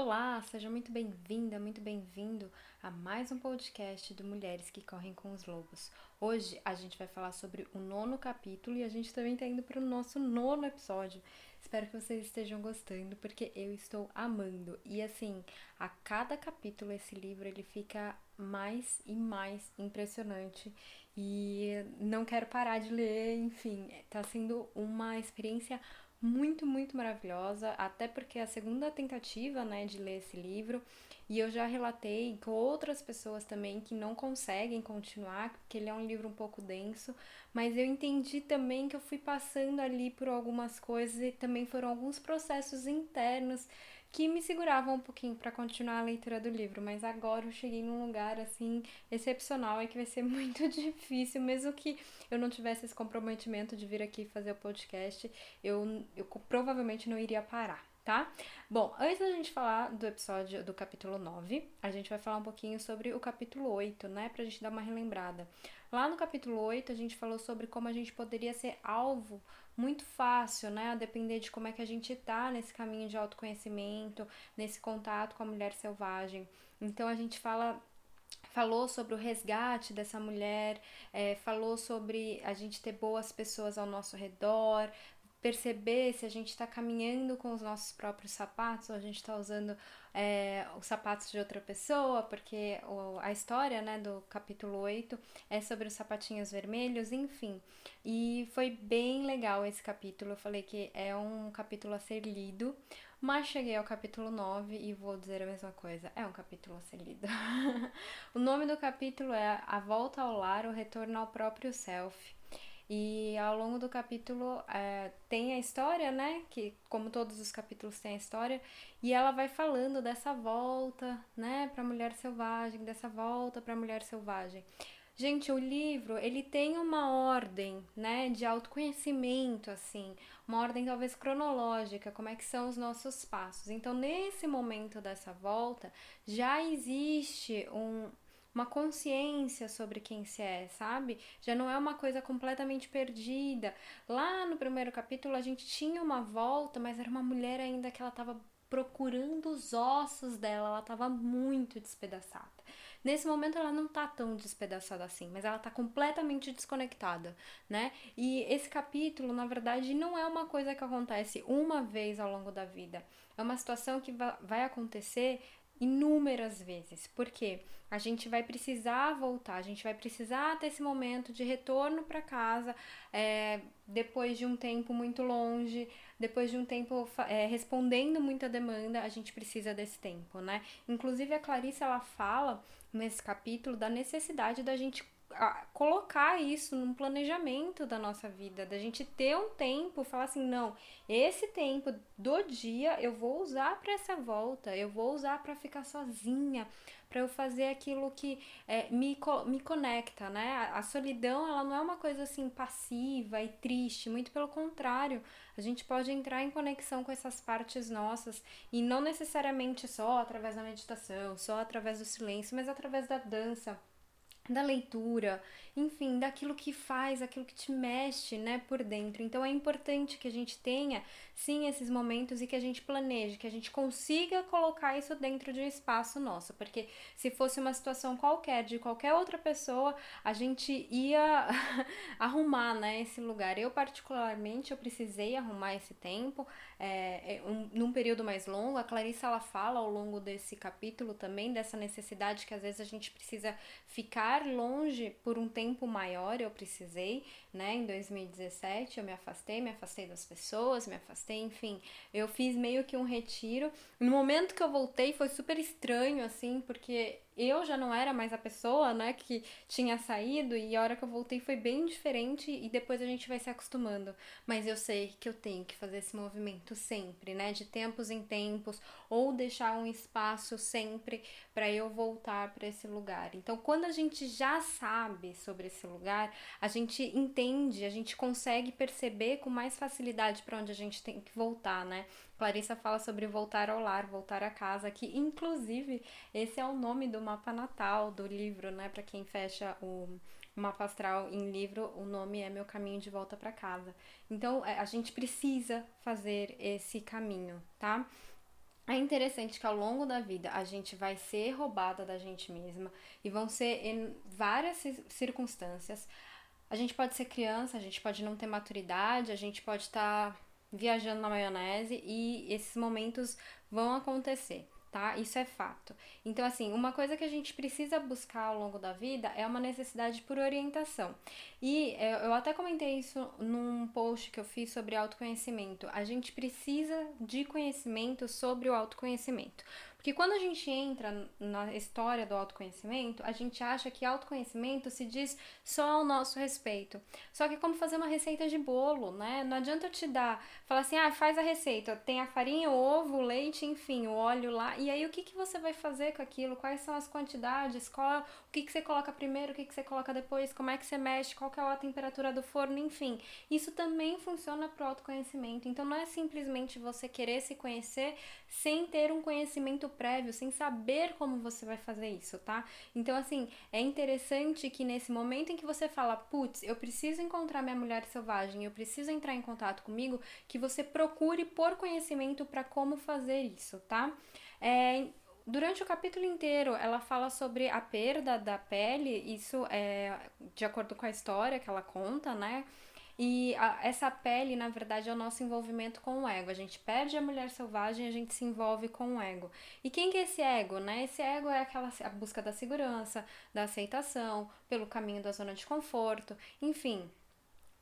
Olá, seja muito bem-vinda, muito bem-vindo a mais um podcast do Mulheres que Correm com os Lobos. Hoje a gente vai falar sobre o nono capítulo e a gente também está indo para o nosso nono episódio. Espero que vocês estejam gostando, porque eu estou amando. E assim, a cada capítulo esse livro ele fica mais e mais impressionante. E não quero parar de ler, enfim, está sendo uma experiência muito, muito maravilhosa, até porque é a segunda tentativa, né, de ler esse livro, e eu já relatei com outras pessoas também que não conseguem continuar, porque ele é um livro um pouco denso, mas eu entendi também que eu fui passando ali por algumas coisas e também foram alguns processos internos que me seguravam um pouquinho para continuar a leitura do livro, mas agora eu cheguei num lugar assim excepcional e que vai ser muito difícil, mesmo que eu não tivesse esse comprometimento de vir aqui fazer o podcast, eu, eu provavelmente não iria parar. Tá? Bom, antes da gente falar do episódio do capítulo 9, a gente vai falar um pouquinho sobre o capítulo 8, né? Pra gente dar uma relembrada. Lá no capítulo 8, a gente falou sobre como a gente poderia ser alvo muito fácil, né? A depender de como é que a gente tá nesse caminho de autoconhecimento, nesse contato com a mulher selvagem. Então a gente fala falou sobre o resgate dessa mulher, é, falou sobre a gente ter boas pessoas ao nosso redor, perceber se a gente está caminhando com os nossos próprios sapatos ou a gente está usando é, os sapatos de outra pessoa, porque a história né, do capítulo 8 é sobre os sapatinhos vermelhos, enfim. E foi bem legal esse capítulo. Eu falei que é um capítulo a ser lido, mas cheguei ao capítulo 9 e vou dizer a mesma coisa. É um capítulo a ser lido. o nome do capítulo é A Volta ao Lar, o Retorno ao Próprio Self. E ao longo do capítulo é, tem a história, né? Que, como todos os capítulos têm a história, e ela vai falando dessa volta, né, para a mulher selvagem, dessa volta para a mulher selvagem. Gente, o livro, ele tem uma ordem, né, de autoconhecimento, assim, uma ordem talvez cronológica, como é que são os nossos passos. Então, nesse momento dessa volta, já existe um, uma consciência sobre quem se é, sabe? Já não é uma coisa completamente perdida. Lá no primeiro capítulo a gente tinha uma volta, mas era uma mulher ainda que ela estava procurando os ossos dela, ela estava muito despedaçada. Nesse momento ela não tá tão despedaçada assim, mas ela tá completamente desconectada, né? E esse capítulo, na verdade, não é uma coisa que acontece uma vez ao longo da vida. É uma situação que vai acontecer inúmeras vezes, porque a gente vai precisar voltar, a gente vai precisar ter esse momento de retorno para casa é, depois de um tempo muito longe, depois de um tempo é, respondendo muita demanda, a gente precisa desse tempo, né? Inclusive a Clarice ela fala nesse capítulo da necessidade da gente colocar isso num planejamento da nossa vida, da gente ter um tempo, falar assim, não, esse tempo do dia eu vou usar para essa volta, eu vou usar para ficar sozinha, para eu fazer aquilo que é, me, me conecta, né? A, solidão, ela não é uma coisa assim passiva e triste, muito pelo contrário, a gente pode entrar em conexão com essas partes nossas e não necessariamente só através da meditação, só através do silêncio, mas através da dança da leitura, enfim, daquilo que faz, aquilo que te mexe, né, por dentro. Então é importante que a gente tenha sim esses momentos e que a gente planeje, que a gente consiga colocar isso dentro de um espaço nosso, porque se fosse uma situação qualquer de qualquer outra pessoa, a gente ia arrumar, né, esse lugar. Eu particularmente eu precisei arrumar esse tempo, é, um, num período mais longo. A Clarissa ela fala ao longo desse capítulo também dessa necessidade que às vezes a gente precisa ficar longe por um tempo maior. Eu precisei, né? Em 2017 eu me afastei, me afastei das pessoas, me afastei, enfim, eu fiz meio que um retiro. No momento que eu voltei foi super estranho, assim, porque eu já não era mais a pessoa, né, que tinha saído e a hora que eu voltei foi bem diferente e depois a gente vai se acostumando. Mas eu sei que eu tenho que fazer esse movimento sempre, né, de tempos em tempos ou deixar um espaço sempre para eu voltar para esse lugar. Então, quando a gente já sabe sobre esse lugar, a gente entende, a gente consegue perceber com mais facilidade para onde a gente tem que voltar, né? Clarissa fala sobre voltar ao lar, voltar a casa, que inclusive esse é o nome do mapa natal do livro, né? Para quem fecha o mapa astral em livro, o nome é Meu Caminho de Volta para Casa. Então é, a gente precisa fazer esse caminho, tá? é interessante que ao longo da vida a gente vai ser roubada da gente mesma e vão ser em várias circunstâncias. A gente pode ser criança, a gente pode não ter maturidade, a gente pode estar tá viajando na maionese e esses momentos vão acontecer tá? Isso é fato. Então, assim, uma coisa que a gente precisa buscar ao longo da vida é uma necessidade por orientação. E é, eu até comentei isso num post que eu fiz sobre autoconhecimento. A gente precisa de conhecimento sobre o autoconhecimento. Porque quando a gente entra na história do autoconhecimento, a gente acha que autoconhecimento se diz só ao nosso respeito. Só que é como fazer uma receita de bolo, né? Não adianta eu te dar, falar assim, ah, faz a receita, tem a farinha, o ovo, o leite, enfim, o óleo lá. E aí o que, que você vai fazer com aquilo? Quais são as quantidades? Qual, o que, que você coloca primeiro, o que, que você coloca depois, como é que você mexe, qual que é a temperatura do forno, enfim. Isso também funciona para o autoconhecimento. Então não é simplesmente você querer se conhecer sem ter um prévio, sem saber como você vai fazer isso, tá? Então, assim, é interessante que nesse momento em que você fala, putz, eu preciso encontrar minha mulher selvagem, eu preciso entrar em contato comigo, que você procure por conhecimento para como fazer isso, tá? É, durante o capítulo inteiro, ela fala sobre a perda da pele, isso é de acordo com a história que ela conta, né? E a, essa pele, na verdade, é o nosso envolvimento com o ego. A gente perde a mulher selvagem a gente se envolve com o ego. E quem que é esse ego, né? Esse ego é aquela a busca da segurança, da aceitação, pelo caminho da zona de conforto, enfim.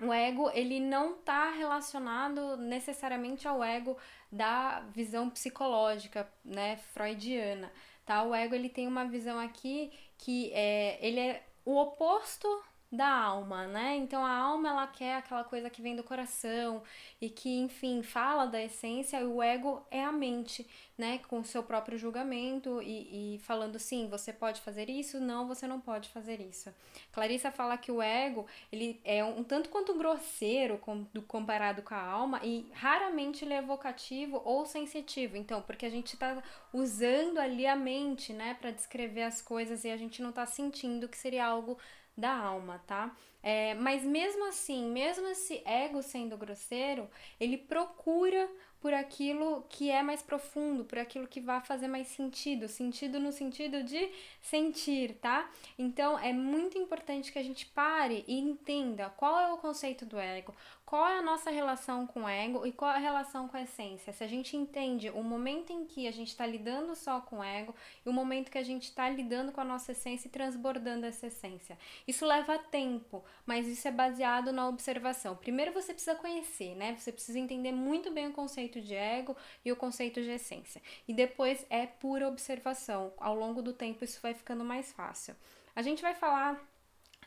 O ego, ele não está relacionado necessariamente ao ego da visão psicológica, né, freudiana, tá? O ego, ele tem uma visão aqui que é, ele é o oposto da alma, né? Então a alma ela quer aquela coisa que vem do coração e que, enfim, fala da essência, e o ego é a mente, né? Com o seu próprio julgamento e, e falando sim, você pode fazer isso, não, você não pode fazer isso. Clarissa fala que o ego ele é um tanto quanto grosseiro com, do, comparado com a alma e raramente ele é evocativo ou sensitivo. Então, porque a gente está usando ali a mente, né, para descrever as coisas e a gente não está sentindo que seria algo da alma, tá? É, mas mesmo assim, mesmo esse ego sendo grosseiro, ele procura por aquilo que é mais profundo, por aquilo que vai fazer mais sentido, sentido no sentido de sentir, tá? Então é muito importante que a gente pare e entenda qual é o conceito do ego, qual é a nossa relação com o ego e qual é a relação com a essência. Se a gente entende o momento em que a gente está lidando só com o ego e o momento que a gente está lidando com a nossa essência e transbordando essa essência. Isso leva tempo, mas isso é baseado na observação. Primeiro você precisa conhecer, né? Você precisa entender muito bem o conceito de ego e o conceito de essência. E depois é pura observação. Ao longo do tempo isso vai ficando mais fácil. A gente vai falar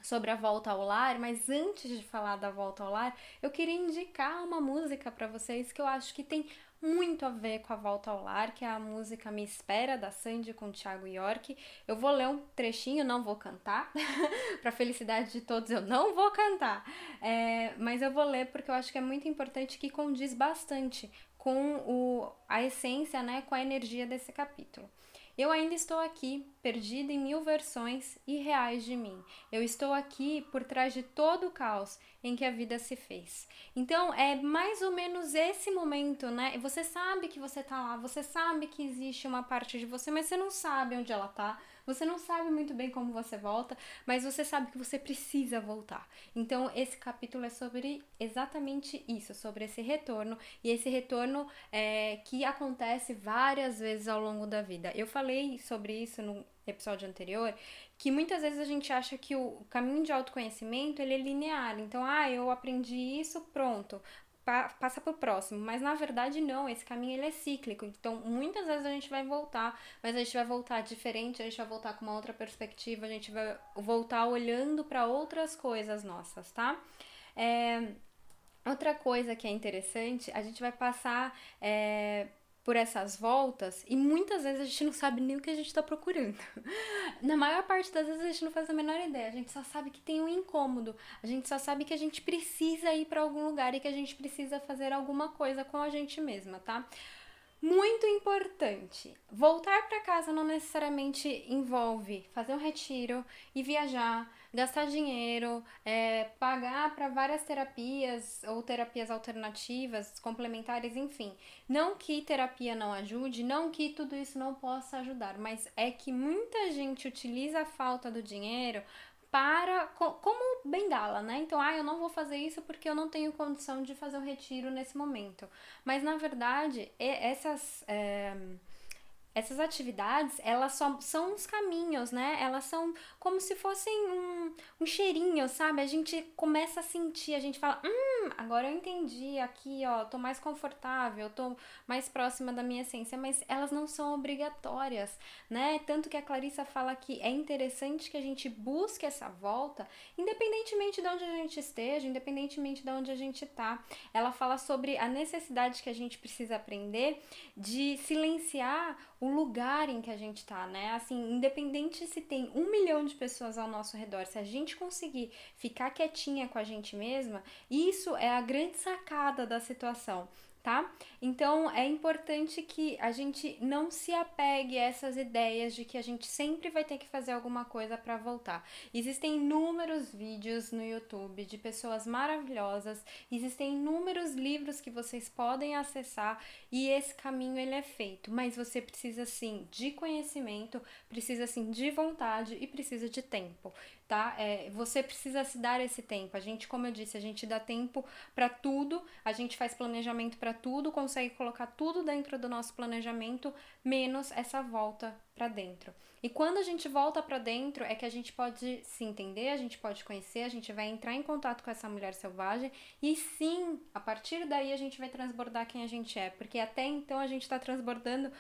sobre a volta ao lar, mas antes de falar da volta ao lar, eu queria indicar uma música para vocês que eu acho que tem muito a ver com a volta ao lar, que é a música Me Espera da Sandy com Thiago York. Eu vou ler um trechinho, não vou cantar, para felicidade de todos, eu não vou cantar, é, mas eu vou ler porque eu acho que é muito importante que condiz bastante com o, a essência, né, com a energia desse capítulo. Eu ainda estou aqui, perdida em mil versões irreais de mim. Eu estou aqui por trás de todo o caos em que a vida se fez. Então, é mais ou menos esse momento, né? Você sabe que você tá lá, você sabe que existe uma parte de você, mas você não sabe onde ela tá, você não sabe muito bem como você volta, mas você sabe que você precisa voltar. Então, esse capítulo é sobre exatamente isso, sobre esse retorno e esse retorno é, que acontece várias vezes ao longo da vida. Eu falei sobre isso no episódio anterior, que muitas vezes a gente acha que o caminho de autoconhecimento ele é linear. Então, ah, eu aprendi isso, pronto passa para o próximo, mas na verdade não, esse caminho ele é cíclico, então muitas vezes a gente vai voltar, mas a gente vai voltar diferente, a gente vai voltar com uma outra perspectiva, a gente vai voltar olhando para outras coisas nossas, tá? É, outra coisa que é interessante, a gente vai passar é, por essas voltas e muitas vezes a gente não sabe nem o que a gente está procurando. Na maior parte das vezes a gente não faz a menor ideia, a gente só sabe que tem um incômodo, a gente só sabe que a gente precisa ir para algum lugar e que a gente precisa fazer alguma coisa com a gente mesma, tá? Muito importante. Voltar para casa não necessariamente envolve fazer um retiro e viajar, gastar dinheiro, é, pagar para várias terapias ou terapias alternativas, complementares, enfim. Não que terapia não ajude, não que tudo isso não possa ajudar, mas é que muita gente utiliza a falta do dinheiro para como bengala, né? Então, ah, eu não vou fazer isso porque eu não tenho condição de fazer um retiro nesse momento. Mas na verdade, essas é, essas atividades, elas só são uns caminhos, né? Elas são como se fossem um, um cheirinho, sabe? A gente começa a sentir, a gente fala, hum, agora eu entendi aqui, ó, tô mais confortável, tô mais próxima da minha essência, mas elas não são obrigatórias, né? Tanto que a Clarissa fala que é interessante que a gente busque essa volta, independentemente de onde a gente esteja, independentemente de onde a gente tá. Ela fala sobre a necessidade que a gente precisa aprender de silenciar o lugar em que a gente tá, né? Assim, independente se tem um milhão de pessoas ao nosso redor, se a gente conseguir ficar quietinha com a gente mesma, isso é a grande sacada da situação tá? Então é importante que a gente não se apegue a essas ideias de que a gente sempre vai ter que fazer alguma coisa para voltar. Existem inúmeros vídeos no YouTube de pessoas maravilhosas, existem inúmeros livros que vocês podem acessar e esse caminho ele é feito, mas você precisa sim de conhecimento, precisa sim de vontade e precisa de tempo tá? É, você precisa se dar esse tempo. A gente, como eu disse, a gente dá tempo para tudo, a gente faz planejamento para tudo, consegue colocar tudo dentro do nosso planejamento, menos essa volta para dentro. E quando a gente volta para dentro, é que a gente pode se entender, a gente pode conhecer, a gente vai entrar em contato com essa mulher selvagem e sim, a partir daí a gente vai transbordar quem a gente é, porque até então a gente está transbordando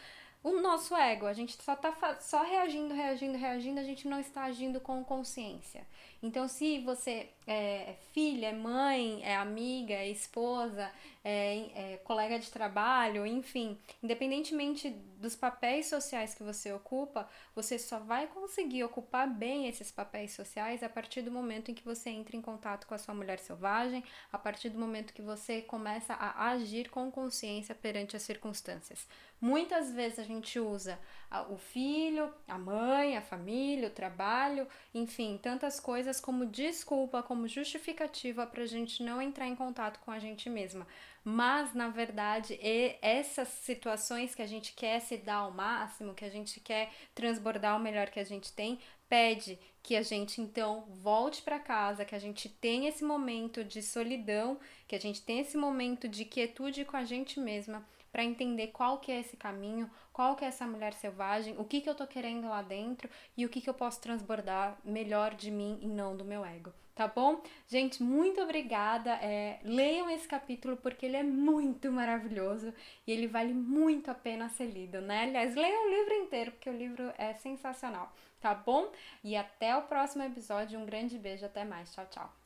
o nosso ego. A gente só tá só reagindo, reagindo, reagindo, a gente não está agindo com consciência. Então, se você é, é filha, é mãe, é amiga, é esposa, é, é, colega de trabalho, enfim, independentemente dos papéis sociais que você ocupa, você só vai conseguir ocupar bem esses papéis sociais a partir do momento em que você entra em contato com a sua mulher selvagem, a partir do momento que você começa a agir com consciência perante as circunstâncias. Muitas vezes a gente usa o filho, a mãe, a família, o trabalho, enfim, tantas coisas como desculpa, como justificativa para a gente não entrar em contato com a gente mesma. Mas, na verdade, essas situações que a gente quer se dar ao máximo, que a gente quer transbordar o melhor que a gente tem, pede que a gente então volte para casa, que a gente tenha esse momento de solidão, que a gente tenha esse momento de quietude com a gente mesma para entender qual que é esse caminho, qual que é essa mulher selvagem, o que que eu tô querendo lá dentro e o que que eu posso transbordar melhor de mim e não do meu ego. Tá bom? Gente, muito obrigada. É, leiam esse capítulo porque ele é muito maravilhoso e ele vale muito a pena ser lido, né? Aliás, leiam o livro inteiro porque o livro é sensacional, tá bom? E até o próximo episódio. Um grande beijo, até mais. Tchau, tchau.